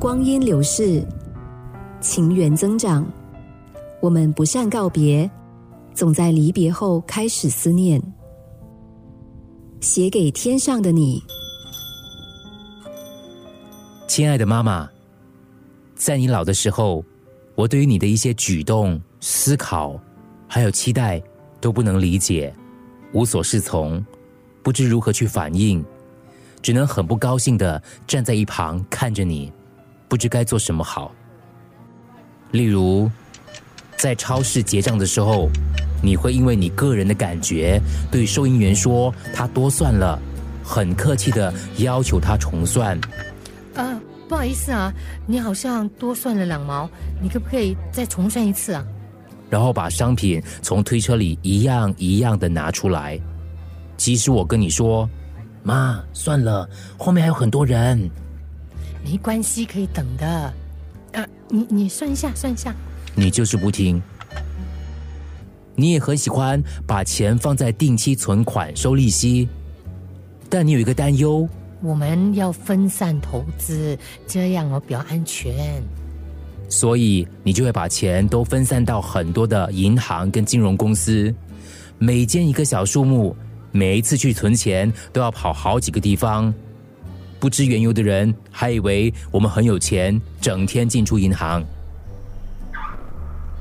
光阴流逝，情缘增长，我们不善告别，总在离别后开始思念。写给天上的你，亲爱的妈妈，在你老的时候，我对于你的一些举动、思考，还有期待，都不能理解，无所适从，不知如何去反应，只能很不高兴的站在一旁看着你，不知该做什么好。例如，在超市结账的时候。你会因为你个人的感觉对收银员说他多算了，很客气的要求他重算。呃，不好意思啊，你好像多算了两毛，你可不可以再重算一次啊？然后把商品从推车里一样一样的拿出来。即使我跟你说，妈，算了，后面还有很多人，没关系，可以等的。呃，你你算一下，算一下，你就是不听。你也很喜欢把钱放在定期存款收利息，但你有一个担忧：我们要分散投资，这样哦比较安全。所以你就会把钱都分散到很多的银行跟金融公司，每间一个小数目，每一次去存钱都要跑好几个地方。不知缘由的人还以为我们很有钱，整天进出银行。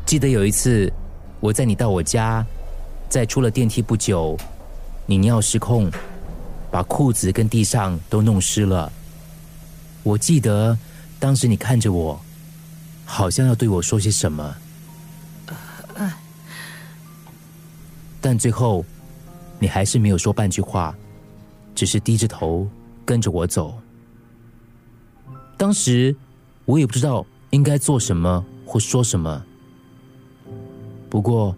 记得有一次。我在你到我家，在出了电梯不久，你尿失控，把裤子跟地上都弄湿了。我记得当时你看着我，好像要对我说些什么，但最后你还是没有说半句话，只是低着头跟着我走。当时我也不知道应该做什么或说什么。不过，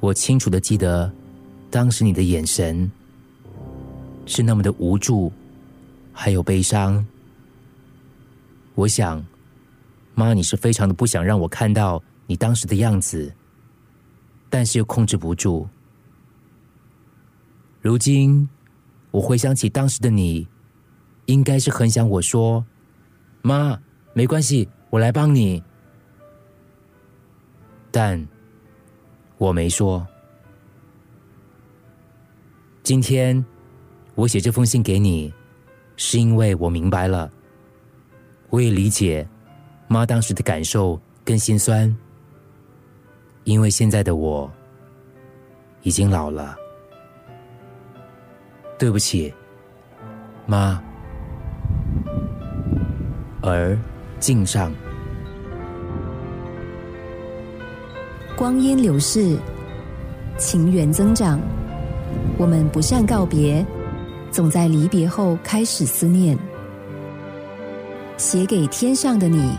我清楚的记得，当时你的眼神是那么的无助，还有悲伤。我想，妈，你是非常的不想让我看到你当时的样子，但是又控制不住。如今，我回想起当时的你，应该是很想我说：“妈，没关系，我来帮你。”但。我没说。今天我写这封信给你，是因为我明白了，我也理解妈当时的感受跟心酸。因为现在的我已经老了，对不起，妈。而敬上。光阴流逝，情缘增长，我们不善告别，总在离别后开始思念。写给天上的你。